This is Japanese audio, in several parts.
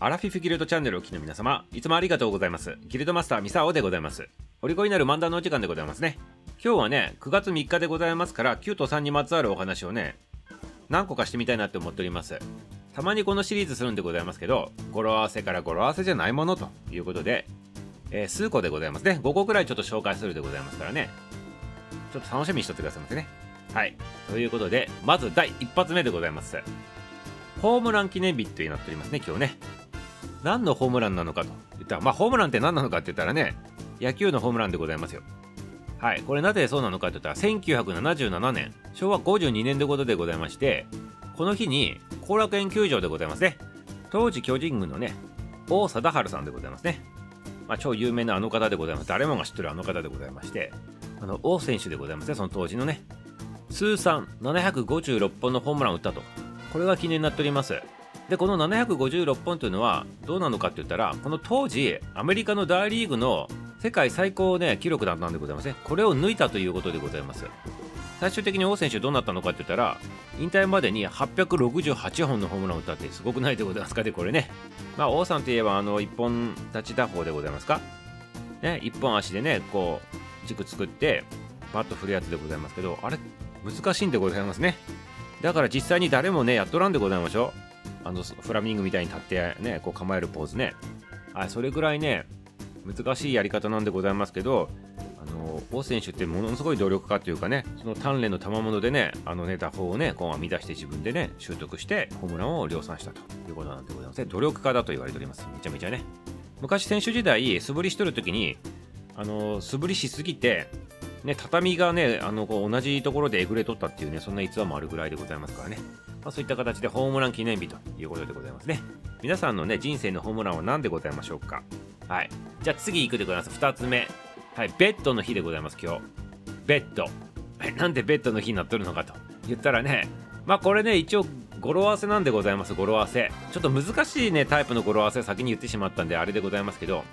アラフィフギルドチャンネルをお聞きの皆様、いつもありがとうございます。ギルドマスターミサオでございます。おりこになる漫談のお時間でございますね。今日はね、9月3日でございますから、9と3にまつわるお話をね、何個かしてみたいなって思っております。たまにこのシリーズするんでございますけど、語呂合わせから語呂合わせじゃないものということで、えー、数個でございますね。5個くらいちょっと紹介するでございますからね。ちょっと楽しみにしとってくださいませね。はい。ということで、まず第1発目でございます。ホームラン記念日となっておりますね、今日ね。何のホームランなのかと言ったら、まあ、ホームランって何なのかって言ったらね、野球のホームランでございますよ。はい、これなぜそうなのかって言ったら、1977年、昭和52年でことでございまして、この日に後楽園球場でございますね。当時巨人軍のね、王貞治さんでございますね。まあ、超有名なあの方でございます。誰もが知ってるあの方でございまして、あの王選手でございますね、その当時のね。通算756本のホームランを打ったと。これが記念になっております。でこの756本というのはどうなのかって言ったらこの当時アメリカの大リーグの世界最高ね記録だったんでございますねこれを抜いたということでございます。最終的に王選手どうなったのかって言ったら引退までに868本のホームランを打ったってすごくないでございますかねこれね。まあ王さんといえばあの1本立ち打法でございますか？ね1本足でねこう軸作ってバット振るやつでございますけどあれ難しいんでございますね。だから実際に誰もねやっとらんでございましょう。あのフラミングみたいに立ってねこう構えるポーズね。あそれぐらいね難しいやり方なんでございますけどあの王選手ってものすごい努力家というかねその鍛錬の賜物でねあのね打法をねこう編み出して自分でね習得してホームランを量産したということなんでございますね。努力家だと言われております。めちゃめちゃね。昔選手時代素振りしとる時にあの素振りしすぎてね、畳がね、あのこう同じところでえぐれとったっていうね、そんな逸話もあるぐらいでございますからね。まあ、そういった形でホームラン記念日ということでございますね。皆さんのね、人生のホームランは何でございましょうか？はい。じゃあ次行くでございます。2つ目。はい、ベッドの日でございます、今日。ベッド。なんでベッドの日になっとるのかと言ったらね、まあこれね、一応語呂合わせなんでございます、語呂合わせ。ちょっと難しいね、タイプの語呂合わせ先に言ってしまったんで、あれでございますけど、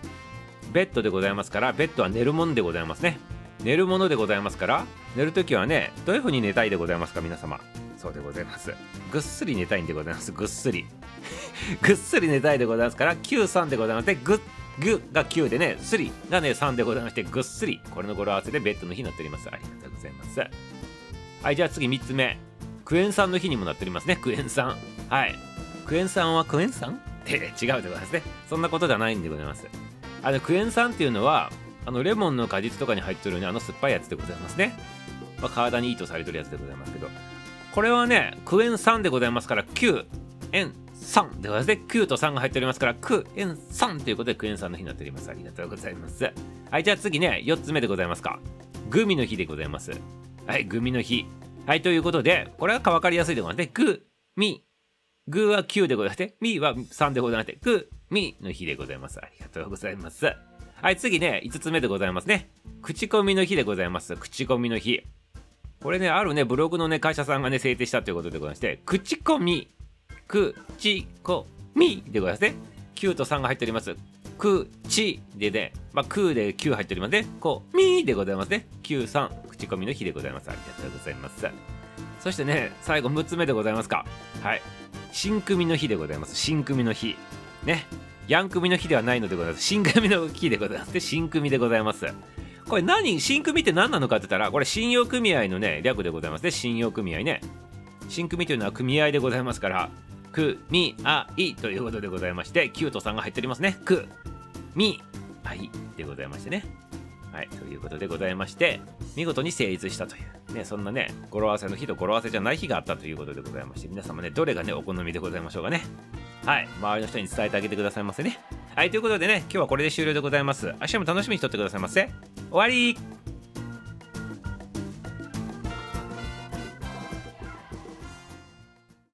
ベッドでございますから、ベッドは寝るもんでございますね。寝るものでございますから、寝るときはね、どういう風に寝たいでございますか、皆様？そうでございます。ぐっすり寝たいんでございます。ぐっすり。ぐっすり寝たいでございますから、93でございます。で、ぐっ、ぐが9でね、すりがね、3でございまして、ぐっすり。これの語呂合わせでベッドの日になっております。ありがとうございます。はい、じゃあ次3つ目。クエン酸の日にもなっておりますね。クエン酸。はい。クエン酸はクエン酸って違うでございますね。そんなことじゃないんでございます。あの、クエン酸っていうのは、あの、レモンの果実とかに入ってるね、あの酸っぱいやつでございますね。まあ、体にいいとされてるやつでございますけど、これはね、クエン酸でございますから、9、エン、3でございますね。9と3が入っておりますから、クエン酸ということでクエン酸の日になっております。ありがとうございます。はい、じゃあ次ね、4つ目でございますか。グミの日でございます。はい、グミの日。はい、ということで、これは分かりやすいでございますね。グ、ミ、グーは9でございまして、ミは3でございまして、グ、ミの日でございます。ありがとうございます。はい、次ね、5つ目でございますね。口コミの日でございます。口コミの日。これね、あるね、ブログのね、会社さんがね、制定したということでございまして、口コミ、口コミでございますね。9と3が入っております。く、ちでね、まあ、くで9入っておりますね。こ、みでございますね。9、3、口コミの日でございます。ありがとうございます。そしてね、最後6つ目でございますか。はい。新組の日でございます。新組の日。ね。ヤン組の日ではないのでございます。新組の日でございます。で新組でございます。これ何、新組って何なのかって言ったら、これ信用組合のね、略でございますね。信用組合ね。新組というのは組合でございますから、組合ということでございまして、9と3が入っておりますね。く、み、あいでございましてね。はい、ということでございまして、見事に成立したという、ね、そんなね、語呂合わせの日と語呂合わせじゃない日があったということでございまして、皆様ね、どれがね、お好みでございましょうかね。はい、周りの人に伝えてあげてくださいませね。はい、ということでね、今日はこれで終了でございます。明日も楽しみにしとってくださいませ。終わり。